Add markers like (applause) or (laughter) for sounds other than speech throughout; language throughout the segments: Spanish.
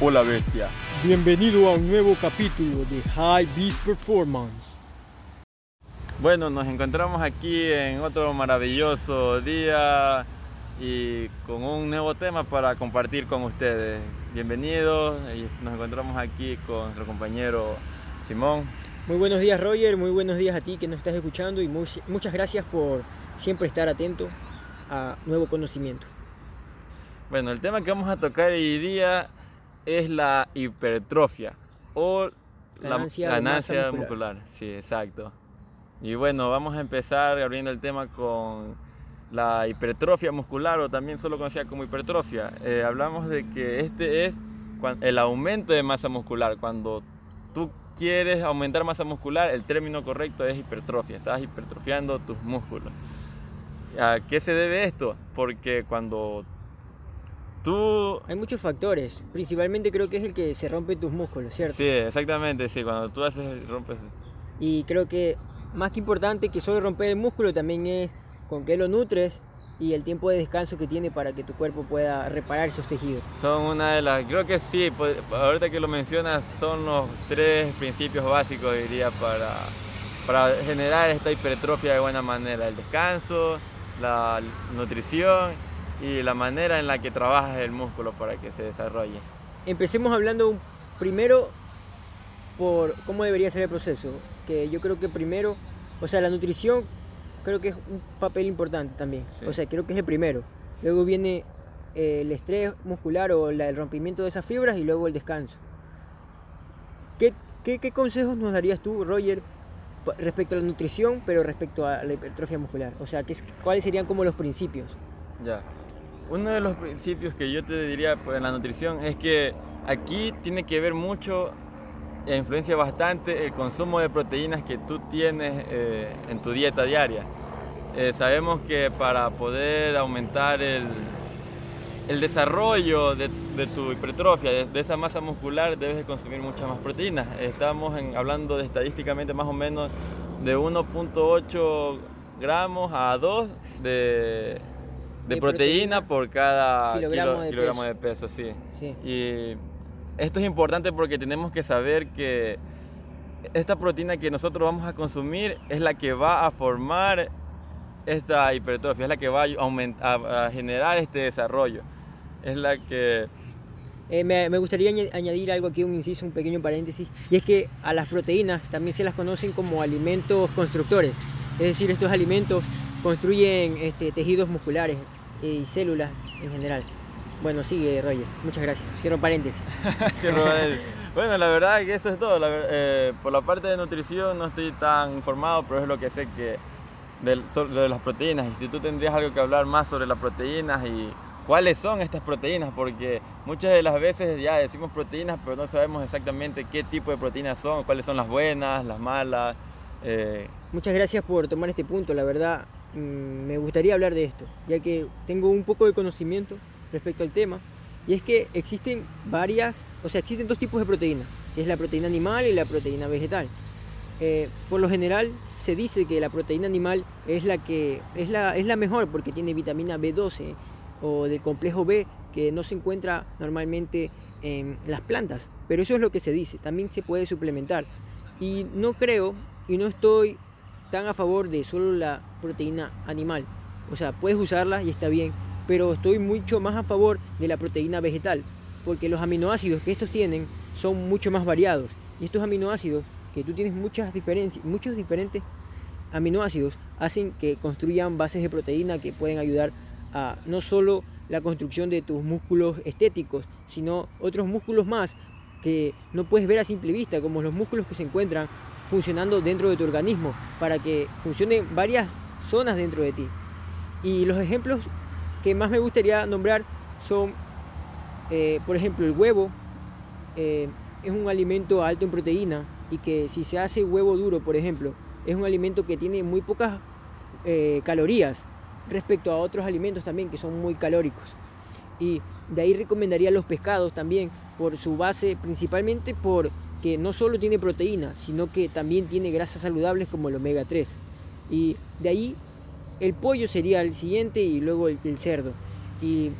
o la bestia. Bienvenido a un nuevo capítulo de High Beast Performance. Bueno, nos encontramos aquí en otro maravilloso día y con un nuevo tema para compartir con ustedes. Bienvenidos, nos encontramos aquí con nuestro compañero Simón. Muy buenos días Roger, muy buenos días a ti que nos estás escuchando y muchas gracias por siempre estar atento a nuevo conocimiento. Bueno, el tema que vamos a tocar hoy día es la hipertrofia o ganancia, la ganancia muscular. Sí, exacto. Y bueno, vamos a empezar abriendo el tema con la hipertrofia muscular o también solo conocida como hipertrofia. Eh, hablamos de que este es el aumento de masa muscular. Cuando tú quieres aumentar masa muscular, el término correcto es hipertrofia. Estás hipertrofiando tus músculos. ¿A qué se debe esto? Porque cuando tú... Hay muchos factores, principalmente creo que es el que se rompe tus músculos, ¿cierto? Sí, exactamente, sí, cuando tú haces, rompes... Y creo que más que importante que solo romper el músculo también es con qué lo nutres y el tiempo de descanso que tiene para que tu cuerpo pueda reparar esos tejidos. Son una de las, creo que sí, pues, ahorita que lo mencionas, son los tres principios básicos, diría, para, para generar esta hipertrofia de buena manera. El descanso, la nutrición y la manera en la que trabajas el músculo para que se desarrolle. Empecemos hablando primero por cómo debería ser el proceso, que yo creo que primero, o sea, la nutrición creo que es un papel importante también, o sea, creo que es el primero. Luego viene eh, el estrés muscular o el rompimiento de esas fibras y luego el descanso. ¿Qué, qué, qué consejos nos darías tú, Roger, respecto a la nutrición, pero respecto a la hipertrofia muscular? O sea, ¿cuáles serían como los principios? Ya. Uno de los principios que yo te diría pues, en la nutrición es que aquí tiene que ver mucho e influencia bastante el consumo de proteínas que tú tienes eh, en tu dieta diaria. Eh, sabemos que para poder aumentar el, el desarrollo de, tu hipertrofia, de, esa masa muscular, debes de consumir muchas más proteínas. Estamos hablando de estadísticamente más o menos de 1.8 gramos a 2 de, de proteína, por cada kilogramo, de, peso. sí. Y esto es importante porque tenemos que saber que esta proteína que nosotros vamos a consumir es la que va a formar esta hipertrofia, es la que va a, aumentar, a generar este desarrollo. Es la que... Eh, me, me, gustaría añadir algo aquí, un inciso, un pequeño paréntesis, y es que a las proteínas también se las conocen como alimentos constructores. Es decir, estos alimentos construyen este, tejidos musculares y células en general. Bueno, sigue Roger, muchas gracias. Cierro paréntesis. (laughs) Bueno, la verdad es que eso es todo. Eh, por la parte de nutrición no estoy tan informado, pero es lo que sé que de, de las proteínas. Y si tú tendrías algo que hablar más sobre las proteínas y cuáles son estas proteínas, porque muchas de las veces ya decimos proteínas, pero no sabemos exactamente qué tipo de proteínas son, cuáles son las buenas, las malas. Eh. Muchas gracias por tomar este punto, la verdad me gustaría hablar de esto, ya que tengo un poco de conocimiento respecto al tema, y es que existen varias, o sea, existen dos tipos de proteínas, es la proteína animal y la proteína vegetal. Eh, por lo general se dice que la proteína animal es la que es la, es la mejor porque tiene vitamina B12 o del complejo B que no se encuentra normalmente en las plantas, pero eso es lo que se dice, también se puede suplementar. Y no creo y no estoy tan a favor de solo la proteína animal. O sea, puedes usarla y está bien, pero estoy mucho más a favor de la proteína vegetal, porque los aminoácidos que estos tienen son mucho más variados. Y estos aminoácidos, que tú tienes muchas diferencias, muchos diferentes aminoácidos, hacen que construyan bases de proteína que pueden ayudar a no solo la construcción de tus músculos estéticos, sino otros músculos más que no puedes ver a simple vista, como los músculos que se encuentran funcionando dentro de tu organismo, para que funcionen varias zonas dentro de ti. Y los ejemplos que más me gustaría nombrar son, eh, por ejemplo, el huevo eh, es un alimento alto en proteína y que si se hace huevo duro, por ejemplo, es un alimento que tiene muy pocas eh, calorías respecto a otros alimentos también que son muy calóricos. Y de ahí recomendaría los pescados también por su base, principalmente porque no solo tiene proteína, sino que también tiene grasas saludables como el omega 3. Y de ahí el pollo sería el siguiente y luego el, cerdo. Y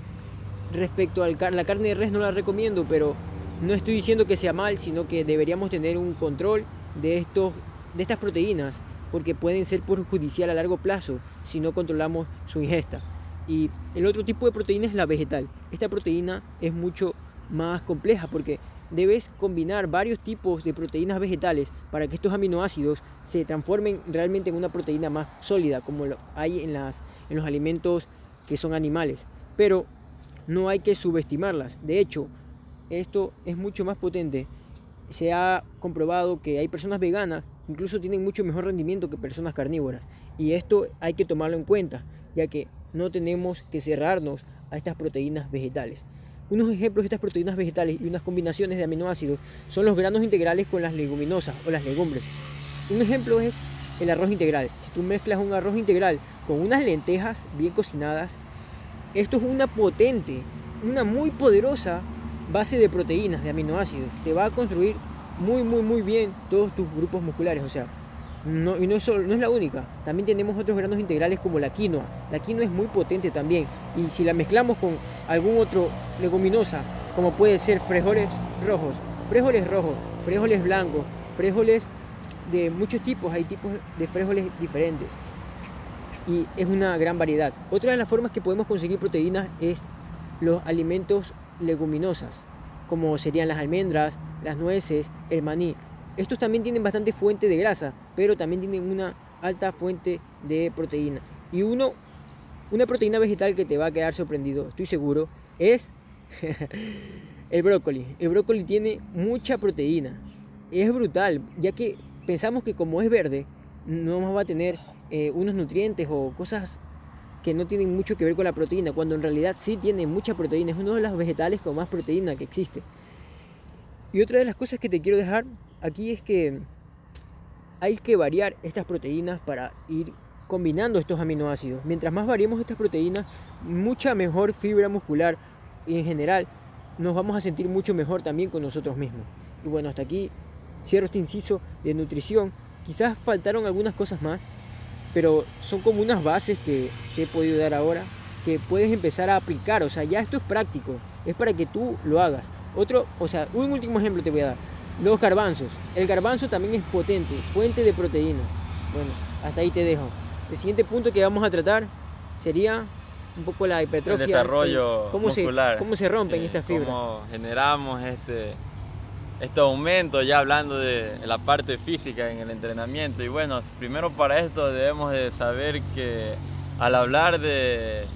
respecto a la carne de res no la recomiendo, pero no estoy diciendo que sea mal, sino que deberíamos tener un control de, estos, de estas proteínas, porque pueden ser perjudicial a largo plazo si no controlamos su ingesta. Y el otro tipo de proteína es la vegetal. Esta proteína es mucho más compleja porque debes combinar varios tipos de proteínas vegetales para que estos aminoácidos se transformen realmente en una proteína más sólida, como hay en, las, en los alimentos que son animales. Pero no hay que subestimarlas. De hecho, esto es mucho más potente. Se ha comprobado que hay personas veganas incluso tienen mucho mejor rendimiento que personas carnívoras. Y esto hay que tomarlo en cuenta, ya que no tenemos que cerrarnos a estas proteínas vegetales. Unos ejemplos de estas proteínas vegetales y unas combinaciones de aminoácidos son los granos integrales con las leguminosas o las legumbres. Un ejemplo es el arroz integral. Si tú mezclas un arroz integral con unas lentejas bien cocinadas, esto es una potente, una muy poderosa base de proteínas, de aminoácidos. Te va a construir muy, muy, muy bien todos tus grupos musculares. O sea, y no es, no es la única. También tenemos otros granos integrales como la quinoa. La quinoa es muy potente también. Y si la mezclamos con algún otro leguminosa, como puede ser frijoles rojos, frijoles rojos, frijoles blancos, frijoles de muchos tipos, hay tipos de frijoles diferentes. Y es una gran variedad. Otra de las formas que podemos conseguir proteínas es los alimentos leguminosas, como serían las almendras, las nueces, el maní. Estos también tienen bastante fuente de grasa, pero también tienen una alta fuente de proteína. Y uno, una proteína vegetal que te va a quedar sorprendido, estoy seguro, es (laughs) el brócoli. El brócoli tiene mucha proteína. Es brutal, ya que pensamos que como es verde, no va a tener eh, unos nutrientes o cosas que no tienen mucho que ver con la proteína, cuando en realidad sí tiene mucha proteína. Es uno de los vegetales con más proteína que existe. Y otra de las cosas que te quiero dejar aquí es que hay que variar estas proteínas para ir combinando estos aminoácidos. Mientras más variemos estas proteínas, mucha mejor fibra muscular y en general nos vamos a sentir mucho mejor también con nosotros mismos. Y bueno, hasta aquí cierro este inciso de nutrición. Quizás faltaron algunas cosas más, pero son como unas bases que te he podido dar ahora que puedes empezar a aplicar. O sea, ya esto es práctico, es para que tú lo hagas. Otro, o sea, un último ejemplo te voy a dar. Los garbanzos. El garbanzo también es potente, fuente de proteína. Bueno, hasta ahí te dejo. El siguiente punto que vamos a tratar sería un poco la hipertrofia. El desarrollo cómo muscular. Se, cómo se rompen estas fibras. Cómo generamos este, este aumento, ya hablando de la parte física en el entrenamiento. Y bueno, primero para esto debemos de saber que al hablar de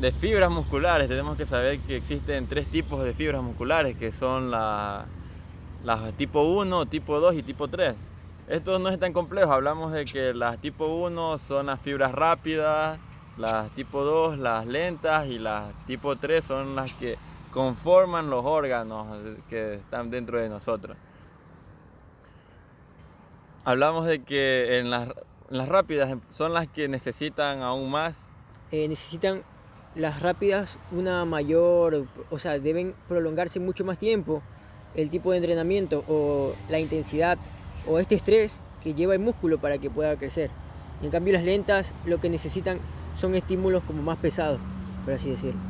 de fibras musculares tenemos que saber que existen tres tipos de fibras musculares, que son las la tipo 1, tipo 2 y tipo 3. Esto no es tan complejo, hablamos de que las tipo 1 son las fibras rápidas, las tipo 2 las lentas y las tipo 3 son las que conforman los órganos que están dentro de nosotros. Hablamos de que en las, las rápidas son las que necesitan aún más. Eh, necesitan las rápidas una mayor, o sea, deben prolongarse mucho más tiempo el tipo de entrenamiento o la intensidad o este estrés que lleva el músculo para que pueda crecer. En cambio las lentas lo que necesitan son estímulos como más pesados, por así decirlo.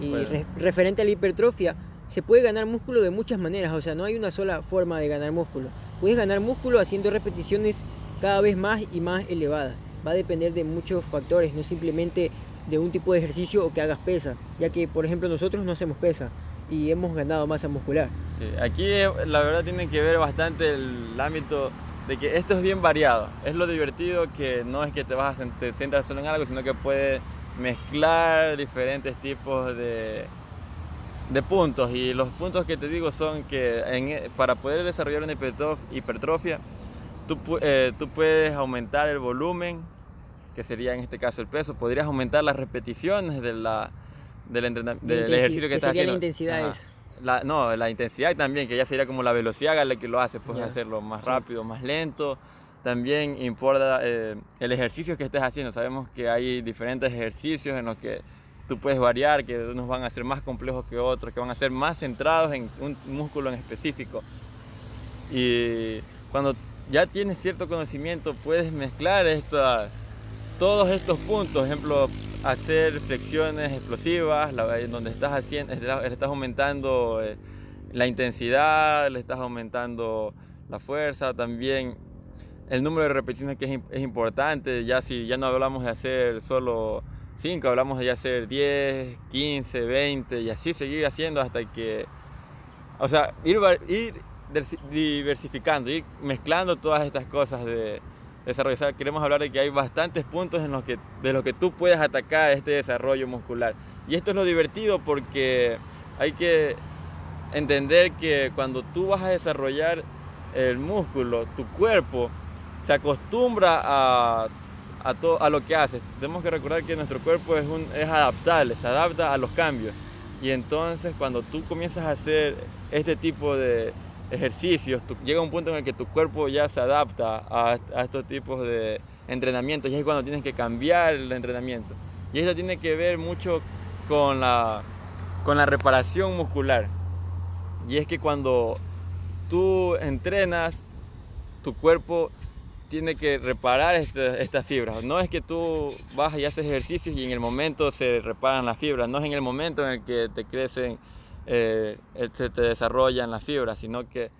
Y referente a la hipertrofia, se puede ganar músculo de muchas maneras, o sea, no hay una sola forma de ganar músculo. Puedes ganar músculo haciendo repeticiones cada vez más y más elevadas. Va a depender de muchos factores, no simplemente de un tipo de ejercicio o que hagas pesa, ya que por ejemplo nosotros no hacemos pesa y hemos ganado masa muscular. Sí, aquí eh, la verdad tiene que ver bastante el ámbito de que esto es bien variado. Es lo divertido que no es que te vas a te centras solo en algo, sino que puedes mezclar diferentes tipos de, de puntos. Y los puntos que te digo son que en, para poder desarrollar una hipertrofia, tú, eh, tú puedes aumentar el volumen que sería en este caso el peso, podrías aumentar las repeticiones de la, del, ejercicio que, estás haciendo. la intensidad La, no, la intensidad también, que ya sería como la velocidad a la que lo haces, puedes hacerlo más rápido, más lento. También importa eh, el ejercicio que estés haciendo. Sabemos que hay diferentes ejercicios en los que tú puedes variar, que unos van a ser más complejos que otros, que van a ser más centrados en un músculo en específico. Y cuando ya tienes cierto conocimiento, puedes mezclar estas todos estos puntos, ejemplo, hacer flexiones explosivas, donde estás, haciendo, estás aumentando eh, la intensidad, le estás aumentando la fuerza, también el número de repeticiones que es, importante, ya si ya no hablamos de hacer solo 5, hablamos de hacer 10, 15, 20 y así seguir haciendo hasta que, o sea, ir, ir diversificando, ir mezclando todas estas cosas de desarrollo. queremos hablar de que hay bastantes puntos en los que, de los que tú puedes atacar este desarrollo muscular. Y esto es lo divertido porque hay que entender que cuando tú vas a desarrollar el músculo, tu cuerpo se acostumbra a, a, a lo que haces. Tenemos que recordar que nuestro cuerpo es, un, es adaptable, se adapta a los cambios. Y entonces cuando tú comienzas a hacer este tipo de ejercicios, llega un punto en el que tu cuerpo ya se adapta a, estos tipos de entrenamientos y es cuando tienes que cambiar el entrenamiento. Y esto tiene que ver mucho con la, con la reparación muscular. Y es que cuando tú entrenas, tu cuerpo tiene que reparar este, estas fibras. No es que tú vas y haces ejercicios y en el momento se reparan las fibras, no es en el momento en el que te crecen eh, se te desarrollan las fibras, sino que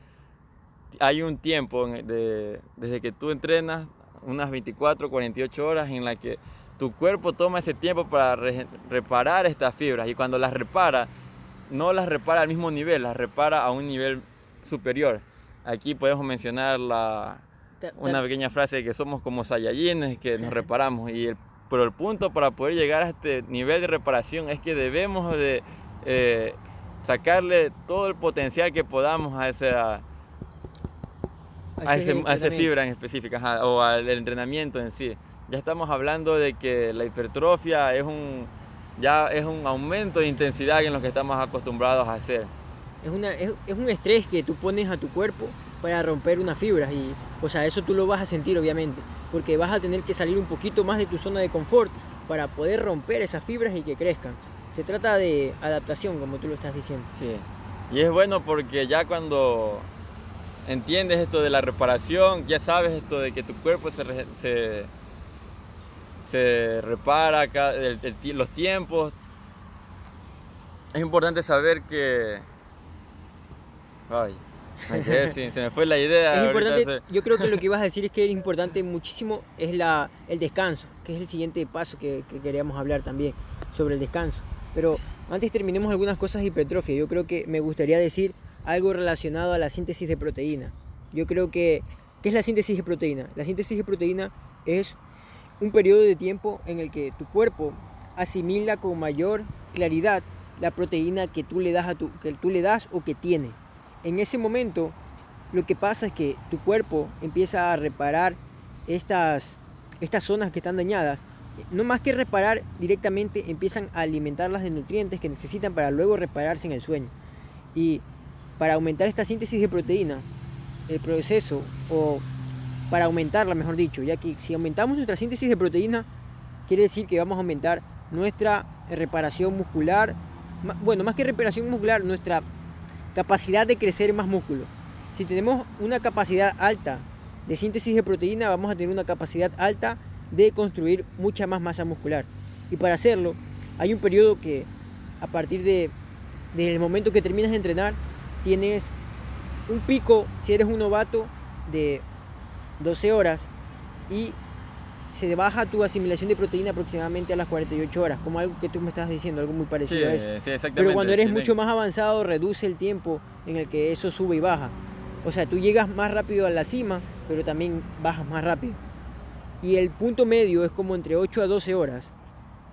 hay un tiempo desde que tú entrenas, unas 24, 48 horas en la que tu cuerpo toma ese tiempo para reparar estas fibras y cuando las repara, no las repara al mismo nivel, las repara a un nivel superior. Aquí podemos mencionar la, una pequeña frase de que somos como Saiyajines, que nos (laughs) reparamos. Y el, pero el punto para poder llegar a este nivel de reparación es que debemos de eh, sacarle todo el potencial que podamos a esa, a, ese, fibra en específica o al entrenamiento en sí. Ya estamos hablando de que la hipertrofia es un, ya es un aumento de intensidad en lo que estamos acostumbrados a hacer. Es, una, es, un estrés que tú pones a tu cuerpo para romper unas fibras y o sea, eso tú lo vas a sentir obviamente, porque vas a tener que salir un poquito más de tu zona de confort para poder romper esas fibras y que crezcan. Se trata de adaptación, como tú lo estás diciendo. Sí. Y es bueno porque ya cuando entiendes esto de la reparación, ya sabes esto de que tu cuerpo se, se, se repara, el, los tiempos. Es importante saber que... Ay, (laughs) se me fue la idea. Es importante, Yo creo que lo que (laughs) ibas a decir es que es importante muchísimo es la, el descanso, que es el siguiente paso que, que queríamos hablar también, sobre el descanso. Pero antes terminemos algunas cosas hipertrofia. Yo creo que me gustaría decir algo relacionado a la síntesis de proteína. Yo creo que, ¿qué es la síntesis de proteína? La síntesis de proteína es un periodo de tiempo en el que tu cuerpo asimila con mayor claridad la proteína que tú le das, a tu, que tú le das o que tiene. En ese momento, lo que pasa es que tu cuerpo empieza a reparar estas, estas zonas que están dañadas no más que reparar directamente, empiezan a alimentarlas de nutrientes que necesitan para luego repararse en el sueño. Y para aumentar esta síntesis de proteína, el proceso, o para aumentarla, mejor dicho, ya que si aumentamos nuestra síntesis de proteína, quiere decir que vamos a aumentar nuestra reparación muscular, bueno, más que reparación muscular, nuestra capacidad de crecer más músculo. Si tenemos una capacidad alta de síntesis de proteína, vamos a tener una capacidad alta de construir mucha más masa muscular. Y para hacerlo, hay un periodo que a partir de del momento que terminas de entrenar, tienes un pico, si eres un novato, de 12 horas y se baja tu asimilación de proteína aproximadamente a las 48 horas, como algo que tú me estás diciendo, algo muy parecido a eso. Pero cuando eres mucho más avanzado, reduce el tiempo en el que eso sube y baja. O sea, tú llegas más rápido a la cima, pero también bajas más rápido. Y el punto medio es como entre 8 a 12 horas,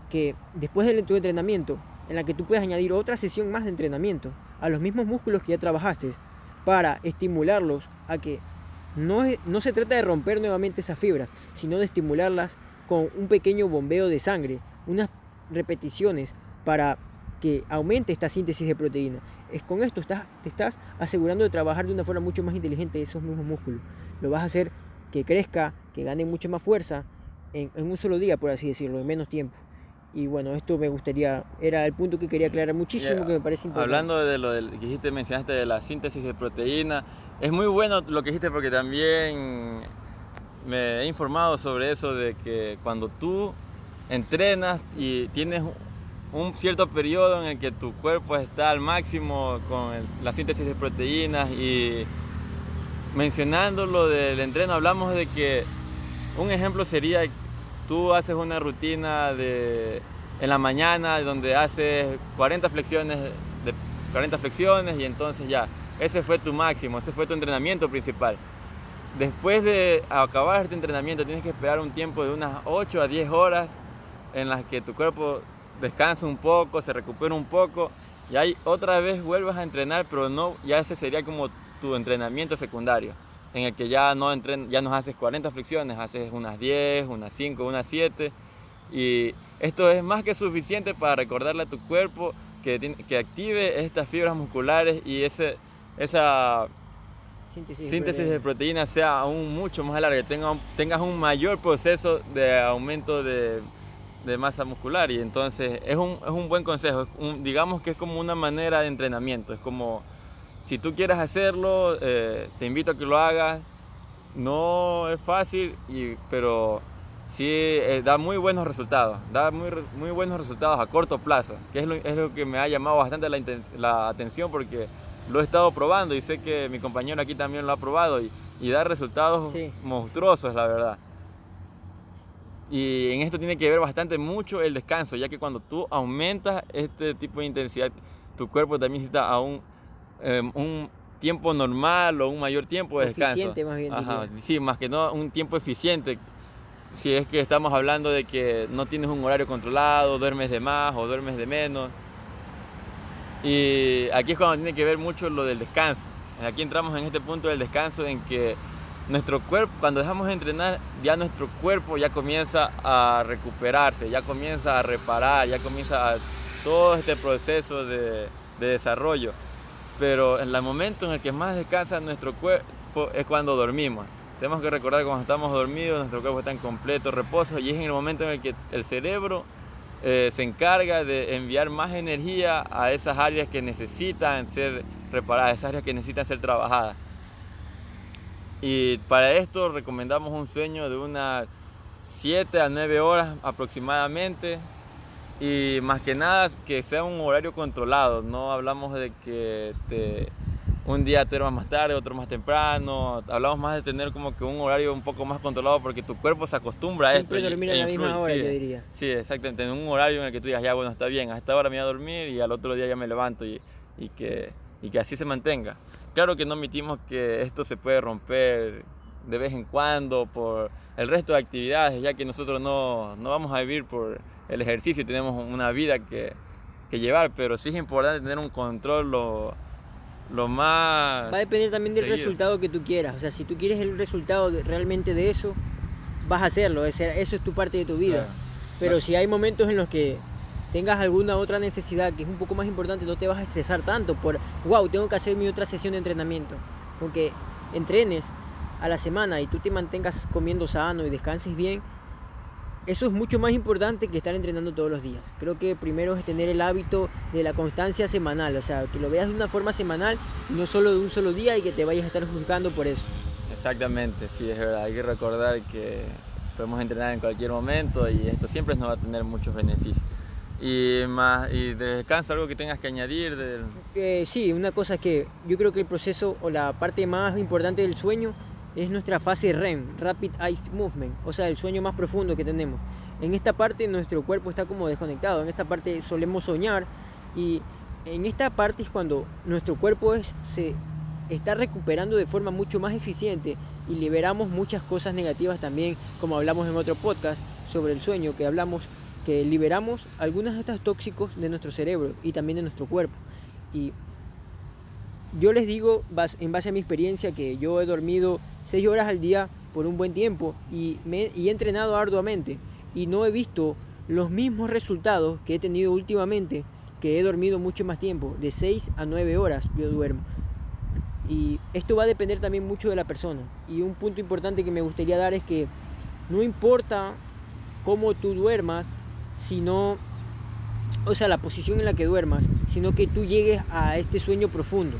que después del tu entrenamiento, en la que tú puedes añadir otra sesión más de entrenamiento a los mismos músculos que ya trabajaste para estimularlos a que no, no se trata de romper nuevamente esas fibras, sino de estimularlas con un pequeño bombeo de sangre, unas repeticiones para que aumente esta síntesis de proteína. Es con esto estás, te estás asegurando de trabajar de una forma mucho más inteligente esos mismos músculos. Lo vas a hacer que crezca, que gane mucha más fuerza en, un solo día, por así decirlo, en menos tiempo. Y bueno, esto me gustaría, era el punto que quería aclarar muchísimo, que me parece importante. Hablando de lo que dijiste, mencionaste de la síntesis de proteína, es muy bueno lo que dijiste porque también me he informado sobre eso de que cuando tú entrenas y tienes un cierto periodo en el que tu cuerpo está al máximo con la síntesis de proteínas y mencionando lo del entreno, hablamos de que un ejemplo sería tú haces una rutina de en la mañana donde haces 40 flexiones de 40 flexiones y entonces ya ese fue tu máximo, ese fue tu entrenamiento principal. Después de acabar este entrenamiento tienes que esperar un tiempo de unas 8 a 10 horas en las que tu cuerpo descansa un poco, se recupera un poco y ahí otra vez vuelves a entrenar, pero no, ya ese sería como tu entrenamiento secundario, en el que ya no, entren, ya no haces 40 flexiones, haces unas 10, unas 5, unas 7 y esto es más que suficiente para recordarle a tu cuerpo que, que active estas fibras musculares y ese, esa síntesis, de proteínas sea aún mucho más larga, que tenga, tengas un mayor proceso de aumento de, de masa muscular. Y entonces es un, es un buen consejo, digamos que es como una manera de entrenamiento, es como si tú quieres hacerlo, eh, te invito a que lo hagas, no es fácil, y, pero sí eh, da muy buenos resultados, da muy, muy buenos resultados a corto plazo, que es lo, es lo que me ha llamado bastante la, la atención porque lo he estado probando y sé que mi compañero aquí también lo ha probado y, y da resultados monstruosos, la verdad. Y en esto tiene que ver bastante mucho el descanso, ya que cuando tú aumentas este tipo de intensidad, tu cuerpo también necesita aún em, un tiempo normal o un mayor tiempo de descanso. Eficiente más bien. Ajá, sí, más que no un tiempo eficiente. Si es que estamos hablando de que no tienes un horario controlado, duermes de más o duermes de menos. Y aquí es cuando tiene que ver mucho lo del descanso. Aquí entramos en este punto del descanso en que nuestro cuerpo, cuando dejamos de entrenar, ya nuestro cuerpo ya comienza a recuperarse, ya comienza a reparar, ya comienza todo este proceso de, de desarrollo. Pero en el momento en el que más descansa nuestro cuerpo es cuando dormimos. Tenemos que recordar que cuando estamos dormidos, nuestro cuerpo está en completo reposo y es en el momento en el que el cerebro eh, se encarga de enviar más energía a esas áreas que necesitan ser reparadas, esas áreas que necesitan ser trabajadas. Y para esto recomendamos un sueño de unas 7 a 9 horas aproximadamente. Y más que nada que sea un horario controlado. No hablamos de que te, un día te duermas más tarde, otro más temprano. Hablamos más de tener como que un horario un poco más controlado porque tu cuerpo se acostumbra a esto. dormir a la misma hora, sí, yo diría. Sí, exactamente. En un horario en el que tú digas, ya bueno, está bien, a esta hora me voy a dormir y al otro día ya me levanto y, y que, y que así se mantenga. Claro que no omitimos que esto se puede romper de vez en cuando por el resto de actividades, ya que nosotros no, no vamos a vivir por el ejercicio, tenemos una vida que, que, llevar, pero sí es importante tener un control lo, lo más... Va a depender también del resultado que tú quieras, o sea, si tú quieres el resultado realmente de eso, vas a hacerlo, eso es tu parte de tu vida. Pero si hay momentos en los que tengas alguna otra necesidad que es un poco más importante, no te vas a estresar tanto por, wow, tengo que hacer mi otra sesión de entrenamiento. Porque entrenes a la semana y tú te mantengas comiendo sano y descanses bien, eso es mucho más importante que estar entrenando todos los días. Creo que primero es tener el hábito de la constancia semanal, o sea, que lo veas de una forma semanal, no solo de un solo día y que te vayas a estar juzgando por eso. Exactamente, sí, es verdad. Hay que recordar que podemos entrenar en cualquier momento y esto siempre nos va a tener muchos beneficios. Y, más, y de descanso, algo que tengas que añadir. Eh, sí, una cosa es que yo creo que el proceso o la parte más importante del sueño es nuestra fase REM, Rapid Eye Movement, o sea, el sueño más profundo que tenemos. En esta parte nuestro cuerpo está como desconectado, en esta parte solemos soñar y en esta parte es cuando nuestro cuerpo se está recuperando de forma mucho más eficiente y liberamos muchas cosas negativas también, como hablamos en otro podcast sobre el sueño, que hablamos que liberamos algunos de estos tóxicos de nuestro cerebro y también de nuestro cuerpo. Y yo les digo, en base a mi experiencia, que yo he dormido 6 horas al día por un buen tiempo y, me, y he entrenado arduamente y no he visto los mismos resultados que he tenido últimamente, que he dormido mucho más tiempo, de 6 a 9 horas yo duermo. Y esto va a depender también mucho de la persona. Y un punto importante que me gustaría dar es que no importa cómo tú duermas, sino, o sea, la posición en la que duermas, sino que tú llegues a este sueño profundo.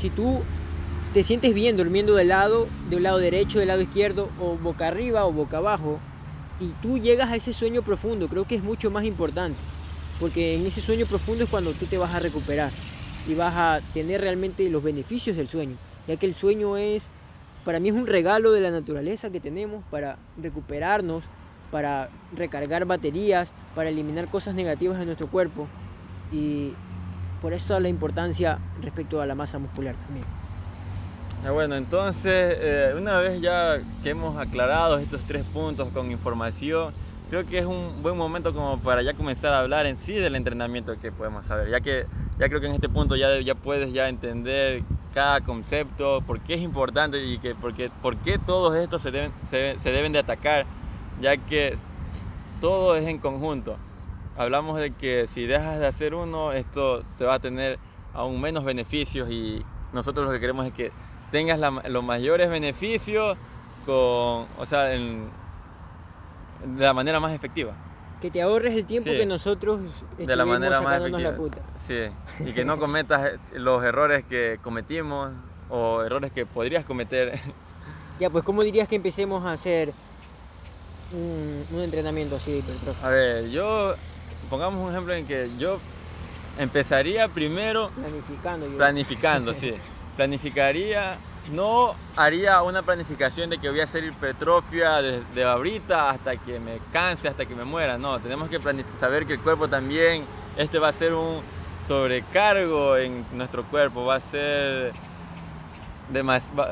Si tú te sientes bien durmiendo de lado, de un lado derecho, del lado izquierdo, o boca arriba o boca abajo, y tú llegas a ese sueño profundo, creo que es mucho más importante. porque en ese sueño profundo es cuando tú te vas a recuperar y vas a tener realmente los beneficios del sueño, ya que el sueño es, para mí es un regalo de la naturaleza que tenemos para recuperarnos, para recargar baterías, para eliminar cosas negativas de nuestro cuerpo y por eso la importancia respecto a la masa muscular también. Bueno, entonces, eh, una vez ya que hemos aclarado estos tres puntos con información, creo que es un buen momento como para ya comenzar a hablar en sí del entrenamiento que podemos saber, ya que ya creo que en este punto ya, ya puedes ya entender cada concepto, por qué es importante y que, por, qué, por qué todos estos se deben, se, se deben de atacar, ya que todo es en conjunto. Hablamos de que si dejas de hacer uno, esto te va a tener aún menos beneficios y nosotros lo que queremos es que tengas los mayores beneficios con, o sea, de la manera más efectiva. Que te ahorres el tiempo que nosotros de la manera más efectiva. La puta. Sí, y que no (laughs) cometas los errores que cometimos o errores que podrías cometer. Ya, pues ¿cómo dirías que empecemos a hacer un, entrenamiento así A ver, yo pongamos un ejemplo en que yo empezaría primero planificando, planificando, sí (laughs) planificaría, no haría una planificación de que voy a hacer hipertrofia de, ahorita hasta que me canse, hasta que me muera. No, tenemos que saber que el cuerpo también, este va a ser un sobrecargo en nuestro cuerpo, va a ser...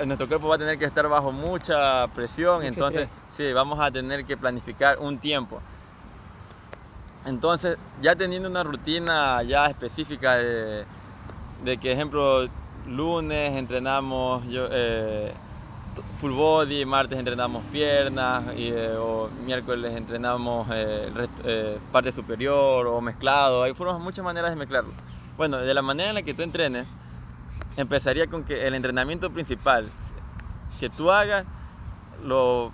nuestro cuerpo va a tener que estar bajo mucha presión, entonces sí, vamos a tener que planificar un tiempo. Entonces, ya teniendo una rutina ya específica de, de que, ejemplo, lunes entrenamos yo, eh, full body, martes entrenamos piernas, y, eh, miércoles entrenamos eh, parte superior o mezclado. Hay muchas maneras de mezclarlo. Bueno, de la manera en la que tú entrenes, empezaría con que el entrenamiento principal que tú hagas, lo,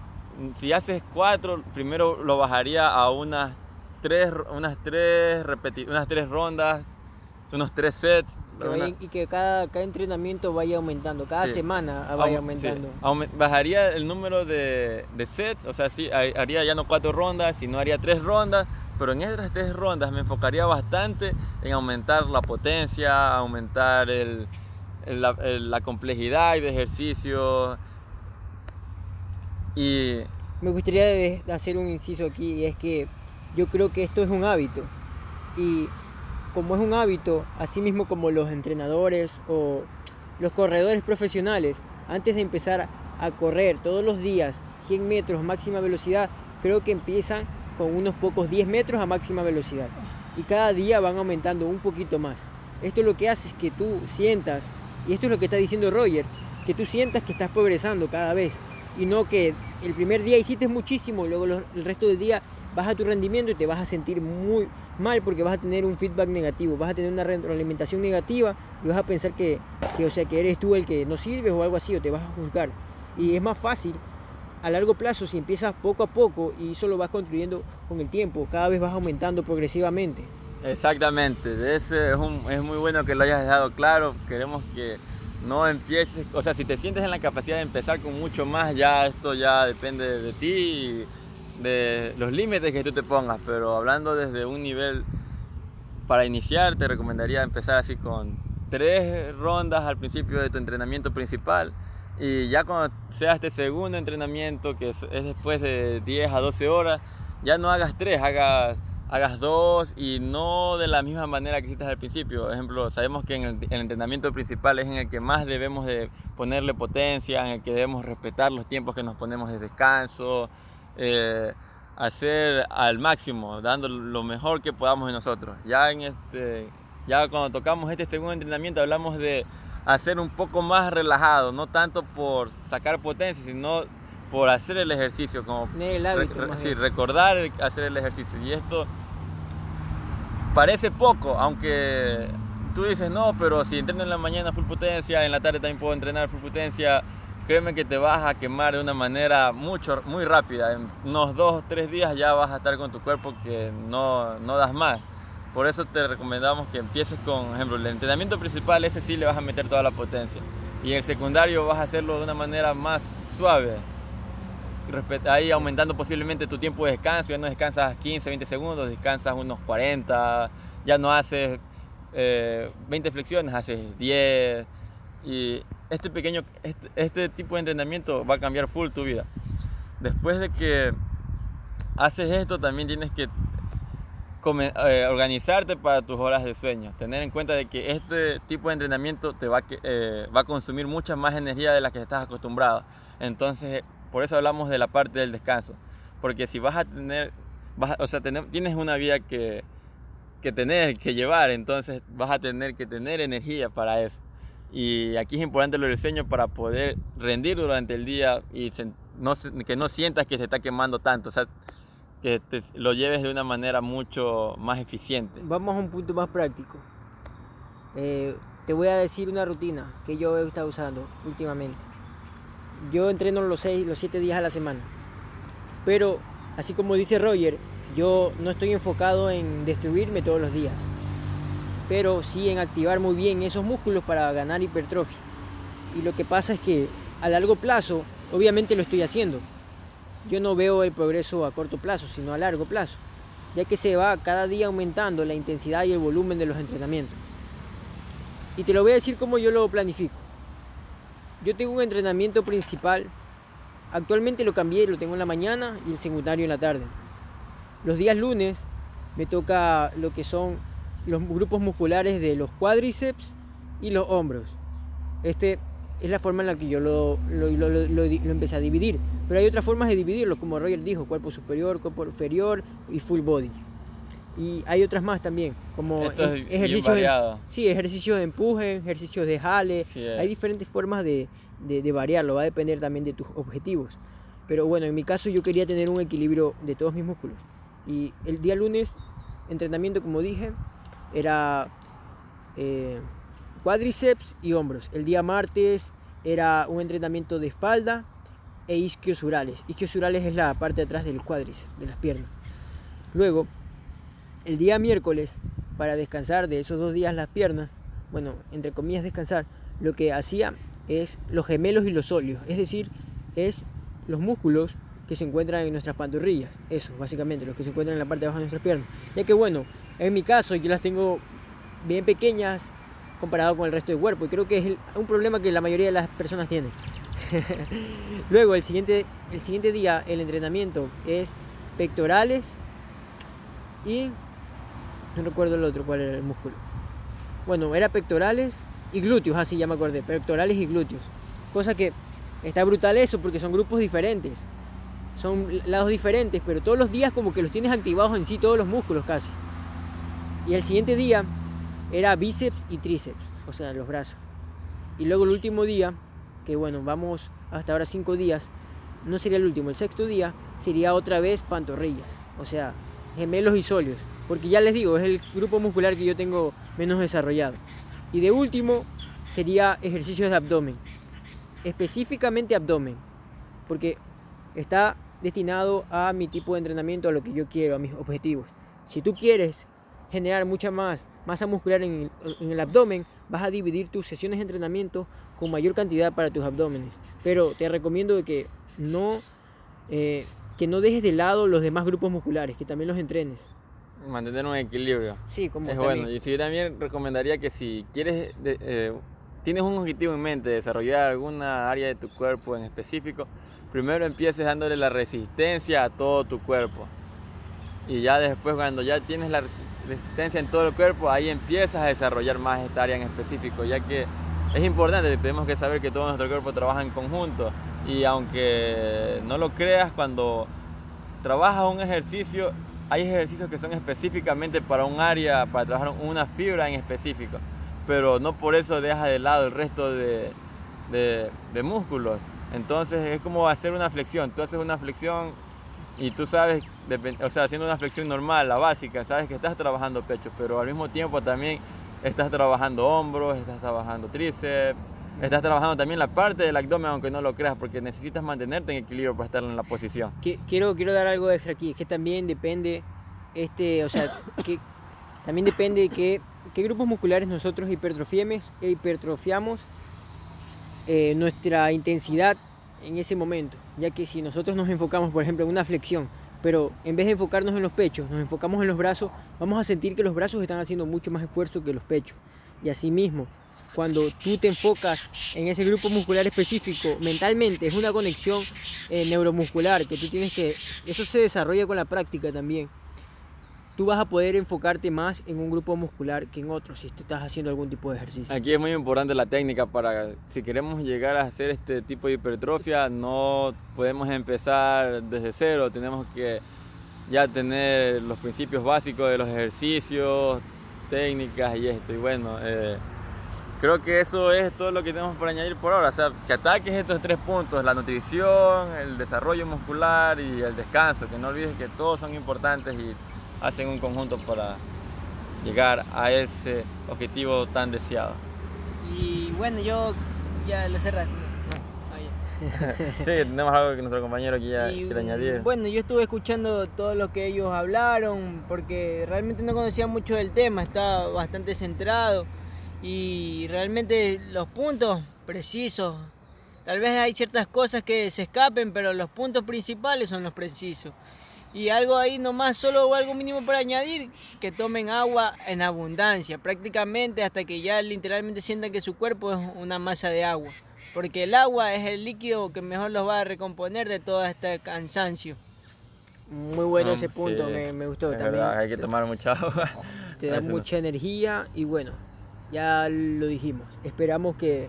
si haces cuatro, primero lo bajaría a unas tres, unas tres, unas tres rondas, unos tres sets y que cada, cada entrenamiento vaya aumentando, cada semana vaya aumentando. bajaría el número de, de, sets, o sea, sí, haría ya no cuatro rondas, sino haría tres rondas, pero en esas tres rondas me enfocaría bastante en aumentar la potencia, aumentar el, la, complejidad de ejercicio. Y... Me gustaría hacer un inciso aquí, y es que yo creo que esto es un hábito. Y como es un hábito, así mismo como los entrenadores o los corredores profesionales, antes de empezar a correr todos los días 100 metros máxima velocidad, creo que empiezan con unos pocos 10 metros a máxima velocidad. Y cada día van aumentando un poquito más. Esto lo que hace es que tú sientas, y esto es lo que está diciendo Roger, que tú sientas que estás progresando cada vez. Y no que el primer día hiciste muchísimo, luego el resto del día baja tu rendimiento y te vas a sentir muy, mal porque vas a tener un feedback negativo, vas a tener una retroalimentación negativa y vas a pensar que, o sea, que eres tú el que no sirves o algo así, o te vas a juzgar. Y es más fácil a largo plazo si empiezas poco a poco y eso lo vas construyendo con el tiempo, cada vez vas aumentando progresivamente. Exactamente, es, es, es muy bueno que lo hayas dejado claro, queremos que no empieces, o sea, si te sientes en la capacidad de empezar con mucho más, ya esto ya depende de ti de los límites que tú te pongas, pero hablando desde un nivel para iniciar, te recomendaría empezar así con tres rondas al principio de tu entrenamiento principal y ya cuando sea este segundo entrenamiento, que es, después de 10 a 12 horas, ya no hagas tres, hagas, hagas dos y no de la misma manera que hiciste al principio. Por ejemplo, sabemos que en el, el, entrenamiento principal es en el que más debemos de ponerle potencia, en el que debemos respetar los tiempos que nos ponemos de descanso, eh, hacer al máximo, dando lo mejor que podamos de nosotros. Ya, en este, ya cuando tocamos este segundo entrenamiento hablamos de hacer un poco más relajado, no tanto por sacar potencia, sino por hacer el ejercicio, como recordar hacer el ejercicio. Y esto parece poco, aunque tú dices, no, pero si entreno en la mañana full potencia, en la tarde también puedo entrenar full potencia, créeme que te vas a quemar de una manera mucho, muy rápida. En unos dos o tres días ya vas a estar con tu cuerpo que no, no das más. Por eso te recomendamos que empieces con, ejemplo, el entrenamiento principal, ese sí le vas a meter toda la potencia. Y el secundario vas a hacerlo de una manera más suave. ahí aumentando posiblemente tu tiempo de descanso, ya no descansas 15, 20 segundos, descansas unos 40, ya no haces 20 eh, flexiones, haces 10. Y este pequeño, este, este, tipo de entrenamiento va a cambiar full tu vida. Después de que haces esto, también tienes que eh, organizarte para tus horas de sueño. Tener en cuenta de que este tipo de entrenamiento te va, eh, va a consumir mucha más energía de la que estás acostumbrado. Entonces, por eso hablamos de la parte del descanso. Porque si vas a tener, o sea, tienes una vida que, que tener, que llevar, entonces vas a tener que tener energía para eso. Y aquí es importante lo del sueño para poder rendir durante el día y que no sientas que se está quemando tanto. O sea, que lo lleves de una manera mucho más eficiente. Vamos a un punto más práctico. Eh, te voy a decir una rutina que yo he estado usando últimamente. Yo entreno los 6, los 7 días a la semana. Pero, así como dice Roger, yo no estoy enfocado en destruirme todos los días. Pero sí en activar muy bien esos músculos para ganar hipertrofia. Y lo que pasa es que a largo plazo, obviamente lo estoy haciendo yo no veo el progreso a corto plazo, sino a largo plazo, ya que se va cada día aumentando la intensidad y el volumen de los entrenamientos. Y te lo voy a decir como yo lo planifico. Yo tengo un entrenamiento principal, actualmente lo cambié, lo tengo en la mañana y el secundario en la tarde. Los días lunes me toca lo que son los grupos musculares de los cuádriceps y los hombros. Este es la forma en la que yo lo, lo, empecé a dividir. Pero hay otras formas de dividirlo, como Roger dijo, cuerpo superior, cuerpo inferior y full body. Y hay otras más también, como ejercicios, de, sí, ejercicios de empuje, ejercicios de jale. hay diferentes formas de, de, variarlo, va a depender también de tus objetivos. Pero bueno, en mi caso yo quería tener un equilibrio de todos mis músculos. Y el día lunes, entrenamiento, como dije, era eh, cuádriceps y hombros. El día martes era un entrenamiento de espalda e isquiosurales. Isquiosurales es la parte de atrás del cuádriceps, de las piernas. Luego, el día miércoles, para descansar de esos dos días las piernas, bueno, entre comillas descansar, lo que hacía es los gemelos y los sólidos, es decir, es los músculos que se encuentran en nuestras pantorrillas, eso, básicamente, los que se encuentran en la parte de abajo de nuestras piernas. Ya que bueno, en mi caso yo las tengo bien pequeñas, comparado con el resto del cuerpo. Y creo que es un problema que la mayoría de las personas tienen. (laughs) Luego, el siguiente, el siguiente día, el entrenamiento es pectorales y... No recuerdo el otro, cuál era el músculo. Bueno, era pectorales y glúteos, así ya me acordé. Pectorales y glúteos. Cosa que está brutal eso porque son grupos diferentes. Son lados diferentes, pero todos los días como que los tienes activados en sí, todos los músculos casi. Y el siguiente día era bíceps y tríceps, o sea, los brazos. Y luego el último día, que bueno, vamos hasta ahora cinco días, no sería el último, el sexto día sería otra vez pantorrillas, o sea, gemelos y solios, porque ya les digo, es el grupo muscular que yo tengo menos desarrollado. Y de último sería ejercicios de abdomen, específicamente abdomen, porque está destinado a mi tipo de entrenamiento, a lo que yo quiero, a mis objetivos. Si tú quieres generar mucha más masa muscular en el, abdomen, vas a dividir tus sesiones de entrenamiento con mayor cantidad para tus abdómenes. Pero te recomiendo que no, eh, que no dejes de lado los demás grupos musculares, que también los entrenes. Mantener un equilibrio. Sí, como es bueno. Y yo también recomendaría que si quieres, eh, tienes un objetivo en mente, desarrollar alguna área de tu cuerpo en específico, primero empieces dándole la resistencia a todo tu cuerpo. Y ya después cuando ya tienes la resistencia en todo el cuerpo, ahí empiezas a desarrollar más esta área en específico, ya que es importante, tenemos que saber que todo nuestro cuerpo trabaja en conjunto y aunque no lo creas, cuando trabajas un ejercicio, hay ejercicios que son específicamente para un área, para trabajar una fibra en específico, pero no por eso dejas de lado el resto de, de, de músculos. Entonces es como hacer una flexión, tú haces una flexión y tú sabes, o sea, haciendo una flexión normal, la básica, sabes que estás trabajando pecho, pero al mismo tiempo también estás trabajando hombros, estás trabajando tríceps, estás trabajando también la parte del abdomen, aunque no lo creas, porque necesitas mantenerte en equilibrio para estar en la posición. Quiero, quiero dar algo extra aquí, que también depende, este, o sea, (laughs) que también depende de qué, qué grupos musculares nosotros hipertrofiemos, hipertrofiamos eh, nuestra intensidad en ese momento, ya que si nosotros nos enfocamos, por ejemplo, en una flexión, pero en vez de enfocarnos en los pechos, nos enfocamos en los brazos, vamos a sentir que los brazos están haciendo mucho más esfuerzo que los pechos. Y asimismo, cuando tú te enfocas en ese grupo muscular específico, mentalmente es una conexión eh, neuromuscular que tú tienes que, eso se desarrolla con la práctica también. Tú vas a poder enfocarte más en un grupo muscular que en otro si tú estás haciendo algún tipo de ejercicio. Aquí es muy importante la técnica para, si queremos llegar a hacer este tipo de hipertrofia, no podemos empezar desde cero, tenemos que ya tener los principios básicos de los ejercicios, técnicas y esto. Y bueno, eh, creo que eso es todo lo que tenemos por añadir por ahora. O sea, que ataques estos tres puntos, la nutrición, el desarrollo muscular y el descanso. Que no olvides que todos son importantes y hacen un conjunto para llegar a ese objetivo tan deseado. Y bueno, yo ya lo cerré. (laughs) sí, tenemos algo que nuestro compañero aquí ya quiere añadir. Bueno, yo estuve escuchando todo lo que ellos hablaron porque realmente no conocía mucho del tema, estaba bastante centrado y realmente los puntos precisos, tal vez hay ciertas cosas que se escapen, pero los puntos principales son los precisos. Y algo ahí nomás, solo algo mínimo para añadir, que tomen agua en abundancia, prácticamente hasta que ya literalmente sientan que su cuerpo es una masa de agua. Porque el agua es el líquido que mejor los va a recomponer de todo este cansancio. Muy bueno ese punto, me, gustó también. hay que tomar mucha agua. (laughs) Te da mucha energía y bueno, ya lo dijimos. Esperamos que,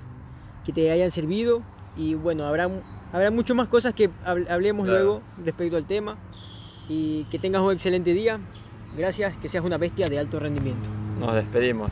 que te hayan servido y bueno, habrá, habrá muchas más cosas que hablemos luego respecto al tema y que tengas un excelente día. Gracias, que seas una bestia de alto rendimiento. Nos despedimos.